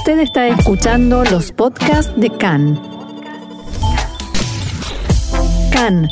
Usted está escuchando los podcasts de CAN. CAN,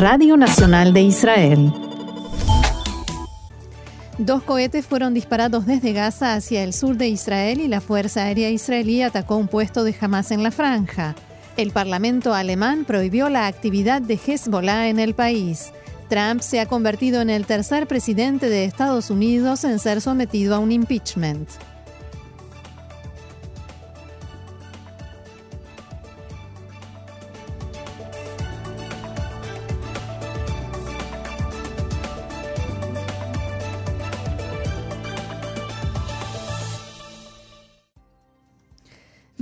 Radio Nacional de Israel. Dos cohetes fueron disparados desde Gaza hacia el sur de Israel y la Fuerza Aérea Israelí atacó un puesto de Hamas en la franja. El Parlamento alemán prohibió la actividad de Hezbollah en el país. Trump se ha convertido en el tercer presidente de Estados Unidos en ser sometido a un impeachment.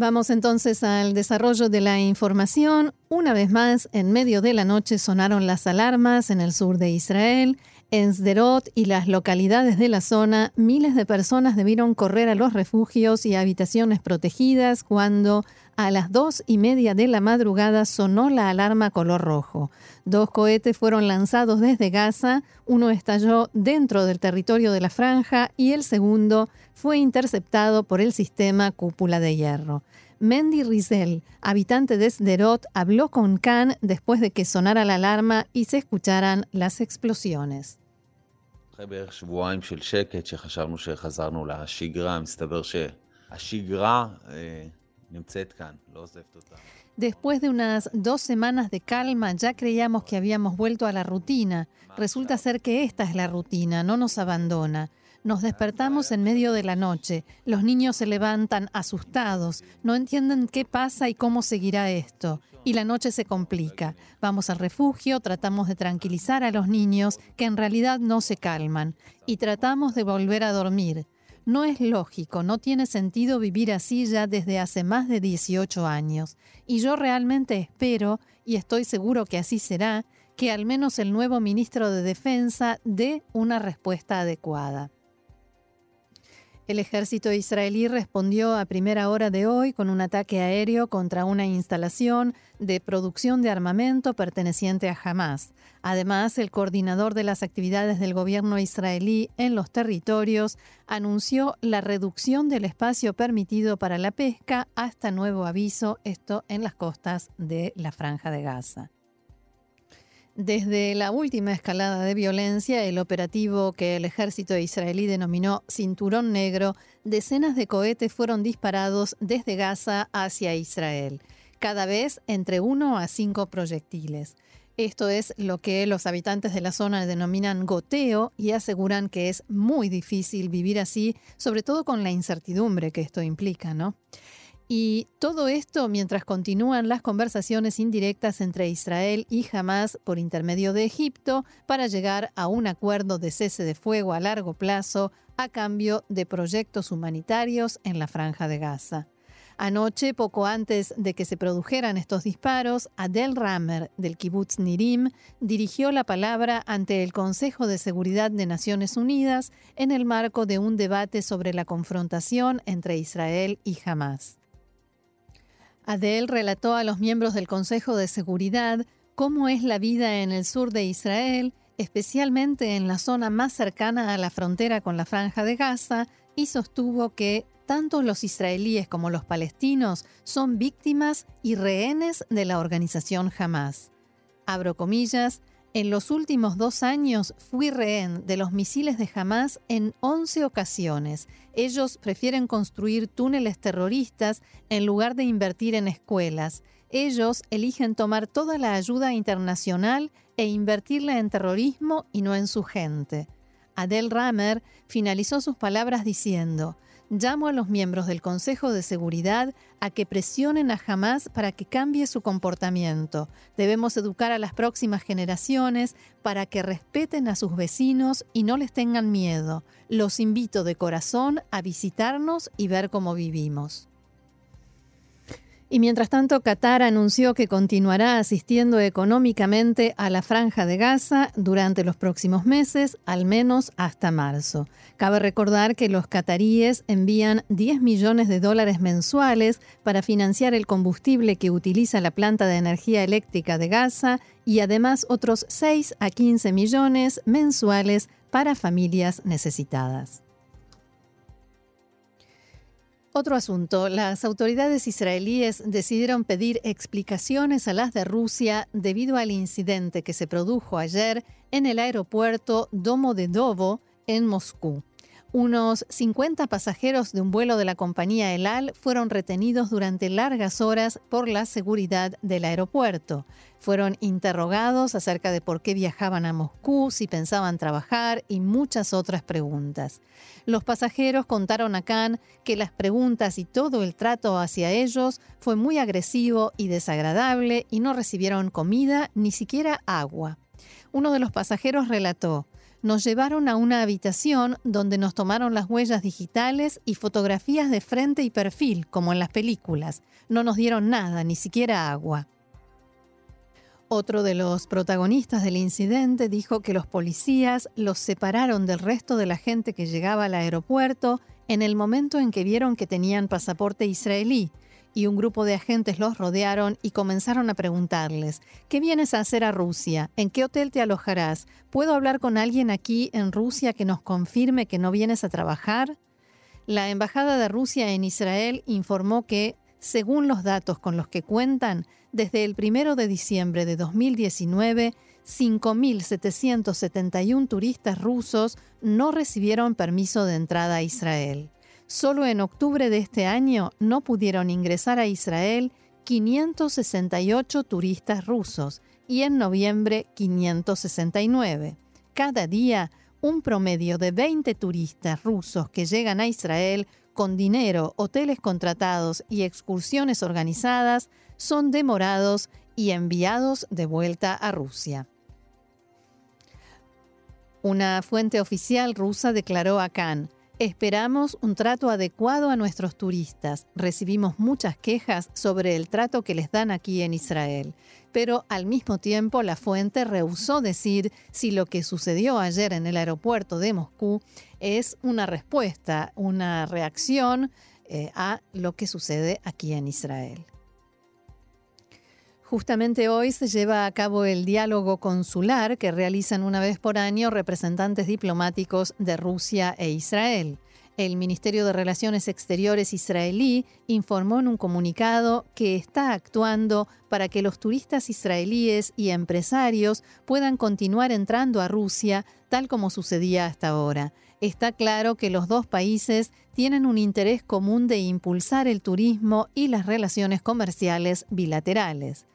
Vamos entonces al desarrollo de la información. Una vez más, en medio de la noche sonaron las alarmas en el sur de Israel. En Sderot y las localidades de la zona, miles de personas debieron correr a los refugios y habitaciones protegidas cuando a las dos y media de la madrugada sonó la alarma color rojo. Dos cohetes fueron lanzados desde Gaza, uno estalló dentro del territorio de la franja y el segundo fue interceptado por el sistema cúpula de hierro. Mendy Rizel, habitante de Sderot, habló con Khan después de que sonara la alarma y se escucharan las explosiones. Después de unas dos semanas de calma, ya creíamos que habíamos vuelto a la rutina. Resulta ser que esta es la rutina, no nos abandona. Nos despertamos en medio de la noche. Los niños se levantan asustados, no entienden qué pasa y cómo seguirá esto. Y la noche se complica. Vamos al refugio, tratamos de tranquilizar a los niños que en realidad no se calman. Y tratamos de volver a dormir. No es lógico, no tiene sentido vivir así ya desde hace más de 18 años. Y yo realmente espero, y estoy seguro que así será, que al menos el nuevo ministro de Defensa dé una respuesta adecuada. El ejército israelí respondió a primera hora de hoy con un ataque aéreo contra una instalación de producción de armamento perteneciente a Hamas. Además, el coordinador de las actividades del gobierno israelí en los territorios anunció la reducción del espacio permitido para la pesca hasta nuevo aviso, esto en las costas de la franja de Gaza. Desde la última escalada de violencia, el operativo que el ejército israelí denominó Cinturón Negro, decenas de cohetes fueron disparados desde Gaza hacia Israel, cada vez entre uno a cinco proyectiles. Esto es lo que los habitantes de la zona denominan goteo y aseguran que es muy difícil vivir así, sobre todo con la incertidumbre que esto implica, ¿no? Y todo esto mientras continúan las conversaciones indirectas entre Israel y Hamas por intermedio de Egipto para llegar a un acuerdo de cese de fuego a largo plazo a cambio de proyectos humanitarios en la franja de Gaza. Anoche, poco antes de que se produjeran estos disparos, Adel Ramer del kibbutz Nirim dirigió la palabra ante el Consejo de Seguridad de Naciones Unidas en el marco de un debate sobre la confrontación entre Israel y Hamas. Adel relató a los miembros del Consejo de Seguridad cómo es la vida en el sur de Israel, especialmente en la zona más cercana a la frontera con la franja de Gaza, y sostuvo que tanto los israelíes como los palestinos son víctimas y rehenes de la organización Hamas. Abro comillas, en los últimos dos años fui rehén de los misiles de Hamas en 11 ocasiones. Ellos prefieren construir túneles terroristas en lugar de invertir en escuelas. Ellos eligen tomar toda la ayuda internacional e invertirla en terrorismo y no en su gente. Adel Ramer finalizó sus palabras diciendo, llamo a los miembros del Consejo de Seguridad a que presionen a Hamas para que cambie su comportamiento. Debemos educar a las próximas generaciones para que respeten a sus vecinos y no les tengan miedo. Los invito de corazón a visitarnos y ver cómo vivimos. Y mientras tanto, Qatar anunció que continuará asistiendo económicamente a la franja de Gaza durante los próximos meses, al menos hasta marzo. Cabe recordar que los cataríes envían 10 millones de dólares mensuales para financiar el combustible que utiliza la planta de energía eléctrica de Gaza y además otros 6 a 15 millones mensuales para familias necesitadas. Otro asunto, las autoridades israelíes decidieron pedir explicaciones a las de Rusia debido al incidente que se produjo ayer en el aeropuerto Domo de Dovo en Moscú. Unos 50 pasajeros de un vuelo de la compañía El Al fueron retenidos durante largas horas por la seguridad del aeropuerto. Fueron interrogados acerca de por qué viajaban a Moscú, si pensaban trabajar y muchas otras preguntas. Los pasajeros contaron a Khan que las preguntas y todo el trato hacia ellos fue muy agresivo y desagradable y no recibieron comida ni siquiera agua. Uno de los pasajeros relató, nos llevaron a una habitación donde nos tomaron las huellas digitales y fotografías de frente y perfil, como en las películas. No nos dieron nada, ni siquiera agua. Otro de los protagonistas del incidente dijo que los policías los separaron del resto de la gente que llegaba al aeropuerto en el momento en que vieron que tenían pasaporte israelí y un grupo de agentes los rodearon y comenzaron a preguntarles, ¿qué vienes a hacer a Rusia? ¿En qué hotel te alojarás? ¿Puedo hablar con alguien aquí en Rusia que nos confirme que no vienes a trabajar? La Embajada de Rusia en Israel informó que, según los datos con los que cuentan, desde el 1 de diciembre de 2019, 5.771 turistas rusos no recibieron permiso de entrada a Israel. Solo en octubre de este año no pudieron ingresar a Israel 568 turistas rusos y en noviembre 569. Cada día, un promedio de 20 turistas rusos que llegan a Israel con dinero, hoteles contratados y excursiones organizadas son demorados y enviados de vuelta a Rusia. Una fuente oficial rusa declaró a Khan, Esperamos un trato adecuado a nuestros turistas. Recibimos muchas quejas sobre el trato que les dan aquí en Israel. Pero al mismo tiempo la fuente rehusó decir si lo que sucedió ayer en el aeropuerto de Moscú es una respuesta, una reacción eh, a lo que sucede aquí en Israel. Justamente hoy se lleva a cabo el diálogo consular que realizan una vez por año representantes diplomáticos de Rusia e Israel. El Ministerio de Relaciones Exteriores israelí informó en un comunicado que está actuando para que los turistas israelíes y empresarios puedan continuar entrando a Rusia tal como sucedía hasta ahora. Está claro que los dos países tienen un interés común de impulsar el turismo y las relaciones comerciales bilaterales.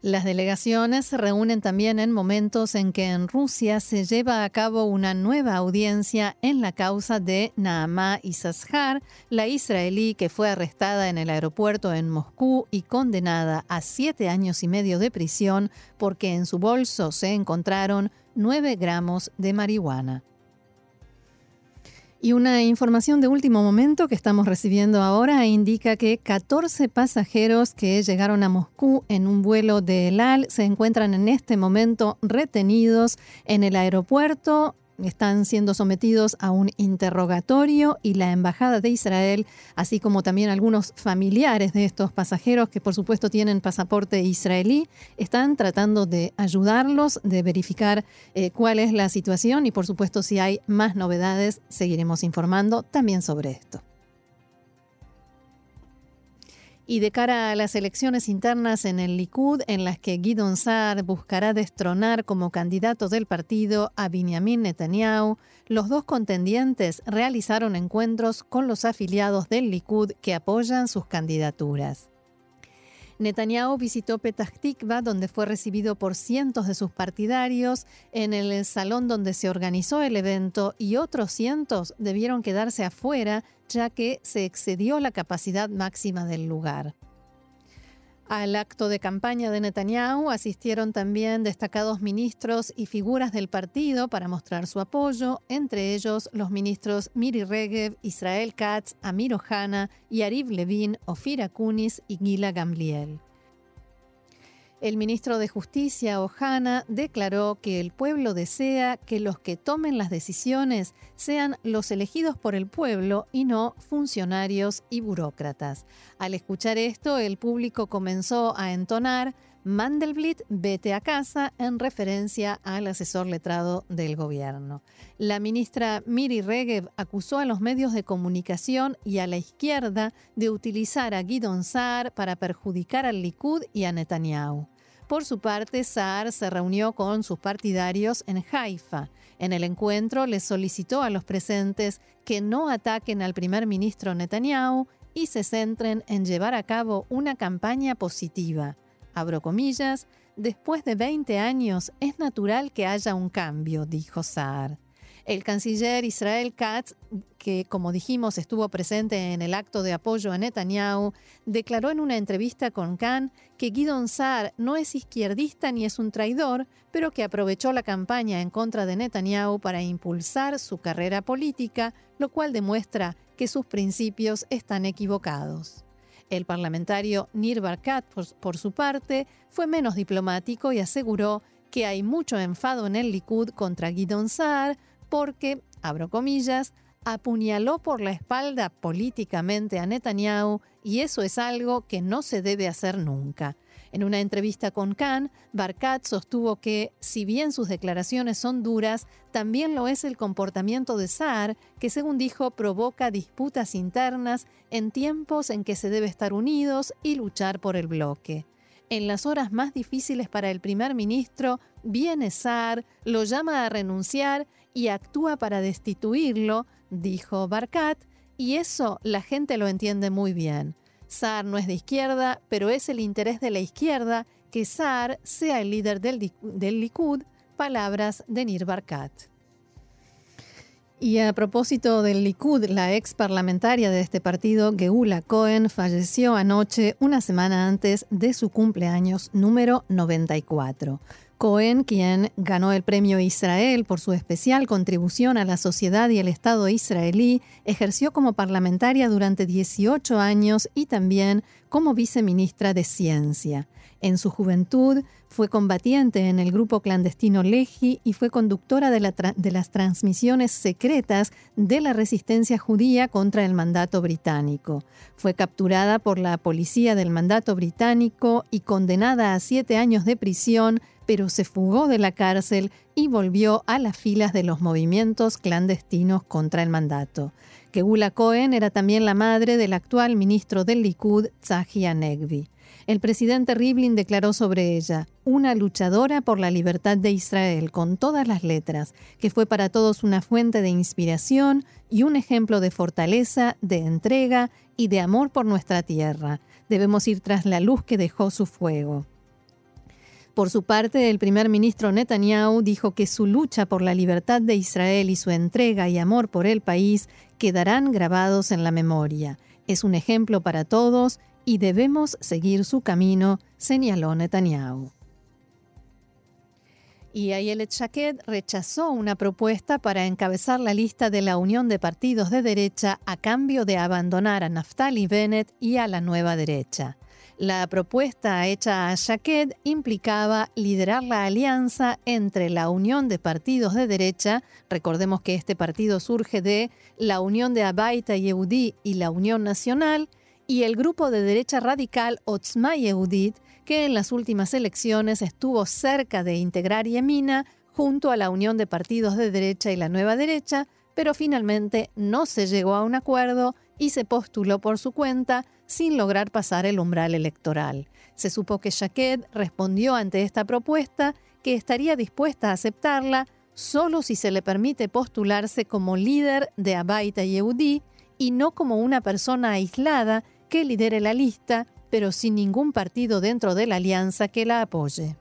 Las delegaciones se reúnen también en momentos en que en Rusia se lleva a cabo una nueva audiencia en la causa de Naamá Isashar, la israelí que fue arrestada en el aeropuerto en Moscú y condenada a siete años y medio de prisión porque en su bolso se encontraron nueve gramos de marihuana. Y una información de último momento que estamos recibiendo ahora indica que 14 pasajeros que llegaron a Moscú en un vuelo de ELAL se encuentran en este momento retenidos en el aeropuerto están siendo sometidos a un interrogatorio y la Embajada de Israel, así como también algunos familiares de estos pasajeros que por supuesto tienen pasaporte israelí, están tratando de ayudarlos, de verificar eh, cuál es la situación y por supuesto si hay más novedades seguiremos informando también sobre esto. Y de cara a las elecciones internas en el Likud, en las que Guidon Saar buscará destronar como candidato del partido a Benjamin Netanyahu, los dos contendientes realizaron encuentros con los afiliados del Likud que apoyan sus candidaturas. Netanyahu visitó Petah Tikva, donde fue recibido por cientos de sus partidarios en el salón donde se organizó el evento y otros cientos debieron quedarse afuera ya que se excedió la capacidad máxima del lugar. Al acto de campaña de Netanyahu asistieron también destacados ministros y figuras del partido para mostrar su apoyo, entre ellos los ministros Miri Regev, Israel Katz, Amir Ohana, Yariv Levin, Ofir Akunis y Gila Gamliel. El ministro de Justicia, Ojana, declaró que el pueblo desea que los que tomen las decisiones sean los elegidos por el pueblo y no funcionarios y burócratas. Al escuchar esto, el público comenzó a entonar Mandelblit, vete a casa, en referencia al asesor letrado del gobierno. La ministra Miri Regev acusó a los medios de comunicación y a la izquierda de utilizar a Guidon Saar para perjudicar al Likud y a Netanyahu. Por su parte, Saar se reunió con sus partidarios en Haifa. En el encuentro les solicitó a los presentes que no ataquen al primer ministro Netanyahu y se centren en llevar a cabo una campaña positiva. Abro comillas, después de 20 años es natural que haya un cambio, dijo Saar. El canciller Israel Katz, que como dijimos estuvo presente en el acto de apoyo a Netanyahu, declaró en una entrevista con Khan que Guidon Saar no es izquierdista ni es un traidor, pero que aprovechó la campaña en contra de Netanyahu para impulsar su carrera política, lo cual demuestra que sus principios están equivocados. El parlamentario Nir Barkat, por, su parte, fue menos diplomático y aseguró que hay mucho enfado en el Likud contra Guidon Saar porque, abro comillas, apuñaló por la espalda políticamente a Netanyahu y eso es algo que no se debe hacer nunca. En una entrevista con Khan, Barkat sostuvo que, si bien sus declaraciones son duras, también lo es el comportamiento de Saar, que según dijo provoca disputas internas en tiempos en que se debe estar unidos y luchar por el bloque. En las horas más difíciles para el primer ministro, viene Saar, lo llama a renunciar y actúa para destituirlo, dijo Barkat, y eso la gente lo entiende muy bien. Saar no es de izquierda, pero es el interés de la izquierda que Saar sea el líder del, del Likud, palabras de Nir Barkat. Y a propósito del Likud, la ex parlamentaria de este partido, Geula Cohen, falleció anoche, una semana antes de su cumpleaños número 94. Cohen, quien ganó el premio Israel por su especial contribución a la sociedad y el Estado israelí, ejerció como parlamentaria durante 18 años y también como viceministra de Ciencia. En su juventud fue combatiente en el grupo clandestino Leji y fue conductora de, de, las transmisiones secretas de la resistencia judía contra el mandato británico. Fue capturada por la policía del mandato británico y condenada a siete años de prisión, pero se fugó de la cárcel y volvió a las filas de los movimientos clandestinos contra el mandato. Gula Cohen era también la madre del actual ministro del Likud, Tzahi Anegvi. El presidente Rivlin declaró sobre ella, una luchadora por la libertad de Israel con todas las letras, que fue para todos una fuente de inspiración y un ejemplo de fortaleza, de entrega y de amor por nuestra tierra. Debemos ir tras la luz que dejó su fuego. Por su parte, el primer ministro Netanyahu dijo que su lucha por la libertad de Israel y su entrega y amor por el país quedarán grabados en la memoria. Es un ejemplo para todos y debemos seguir su camino, señaló Netanyahu. Y Ayelet Shaked rechazó una propuesta para encabezar la lista de la Unión de Partidos de Derecha a cambio de abandonar a Naftali Bennett y a la Nueva Derecha. La propuesta hecha a Shaked implicaba liderar la alianza entre la Unión de Partidos de Derecha, recordemos que este partido surge de la Unión de Abaita Yehudi y la Unión Nacional, y el grupo de derecha radical Otzma Yehudit, que en las últimas elecciones estuvo cerca de integrar Yemina junto a la unión de partidos de derecha y la nueva derecha, pero finalmente no se llegó a un acuerdo y se postuló por su cuenta sin lograr pasar el umbral electoral. Se supo que Shaked respondió ante esta propuesta que estaría dispuesta a aceptarla solo si se le permite postularse como líder de Abaita Yehudi y no como una persona aislada que lidere la lista, pero sin ningún partido dentro de la alianza que la apoye.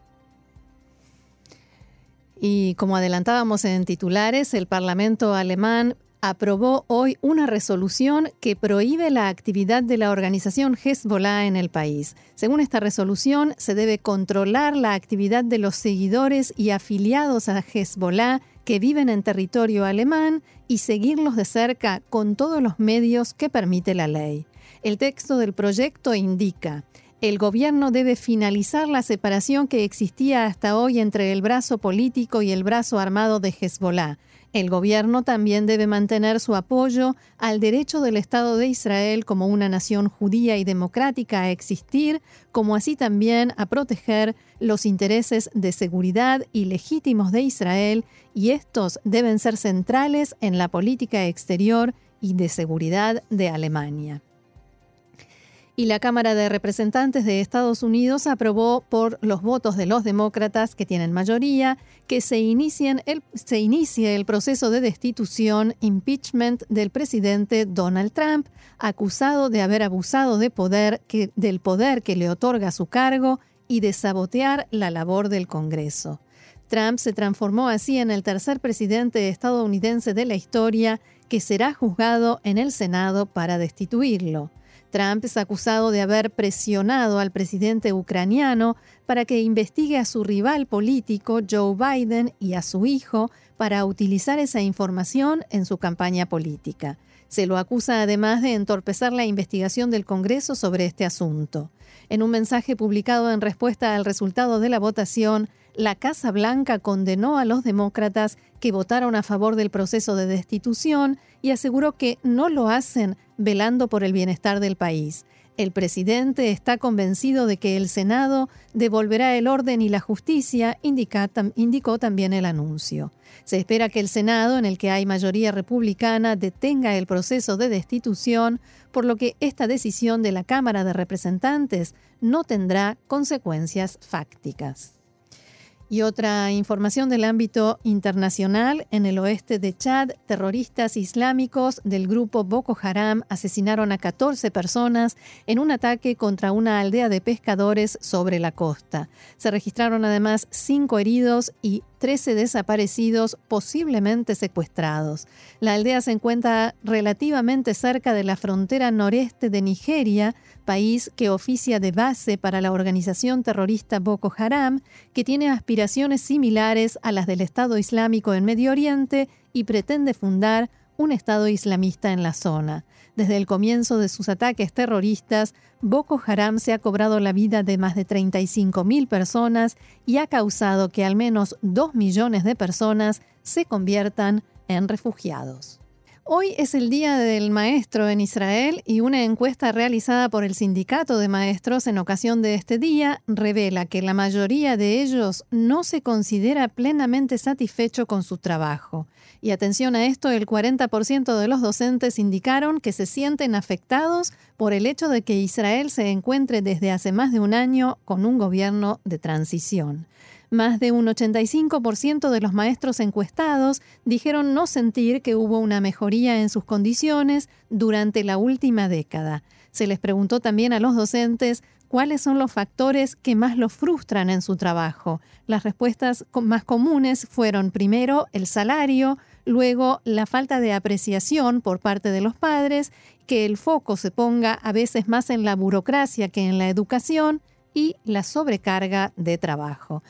Y como adelantábamos en titulares, el Parlamento alemán aprobó hoy una resolución que prohíbe la actividad de la organización Hezbollah en el país. Según esta resolución, se debe controlar la actividad de los seguidores y afiliados a Hezbollah que viven en territorio alemán y seguirlos de cerca con todos los medios que permite la ley. El texto del proyecto indica, el gobierno debe finalizar la separación que existía hasta hoy entre el brazo político y el brazo armado de Hezbollah. El gobierno también debe mantener su apoyo al derecho del Estado de Israel como una nación judía y democrática a existir, como así también a proteger los intereses de seguridad y legítimos de Israel, y estos deben ser centrales en la política exterior y de seguridad de Alemania y la Cámara de Representantes de Estados Unidos aprobó por los votos de los demócratas, que tienen mayoría, que se, inicie el proceso de destitución, impeachment del presidente Donald Trump, acusado de haber abusado del poder que le otorga su cargo y de sabotear la labor del Congreso. Trump se transformó así en el tercer presidente estadounidense de la historia que será juzgado en el Senado para destituirlo. Trump es acusado de haber presionado al presidente ucraniano para que investigue a su rival político Joe Biden y a su hijo para utilizar esa información en su campaña política. Se lo acusa además de entorpecer la investigación del Congreso sobre este asunto. En un mensaje publicado en respuesta al resultado de la votación, la Casa Blanca condenó a los demócratas que votaron a favor del proceso de destitución y aseguró que no lo hacen velando por el bienestar del país. El presidente está convencido de que el Senado devolverá el orden y la justicia, indicó también el anuncio. Se espera que el Senado, en el que hay mayoría republicana, detenga el proceso de destitución, por lo que esta decisión de la Cámara de Representantes no tendrá consecuencias fácticas. Y otra información del ámbito internacional, en el oeste de Chad, terroristas islámicos del grupo Boko Haram asesinaron a 14 personas en un ataque contra una aldea de pescadores sobre la costa. Se registraron además cinco heridos y 13 desaparecidos posiblemente secuestrados. La aldea se encuentra relativamente cerca de la frontera noreste de Nigeria, país que oficia de base para la organización terrorista Boko Haram, que tiene aspiraciones similares a las del Estado Islámico en Medio Oriente y pretende fundar un Estado islamista en la zona. Desde el comienzo de sus ataques terroristas, Boko Haram se ha cobrado la vida de más de 35.000 personas y ha causado que al menos 2 millones de personas se conviertan en refugiados. Hoy es el Día del Maestro en Israel y una encuesta realizada por el Sindicato de Maestros en ocasión de este día revela que la mayoría de ellos no se considera plenamente satisfecho con su trabajo. Y atención a esto, el 40% de los docentes indicaron que se sienten afectados por el hecho de que Israel se encuentre desde hace más de un año con un gobierno de transición. Más de un 85% de los maestros encuestados dijeron no sentir que hubo una mejoría en sus condiciones durante la última década. Se les preguntó también a los docentes cuáles son los factores que más los frustran en su trabajo. Las respuestas más comunes fueron primero el salario, luego la falta de apreciación por parte de los padres, que el foco se ponga a veces más en la burocracia que en la educación y la sobrecarga de trabajo.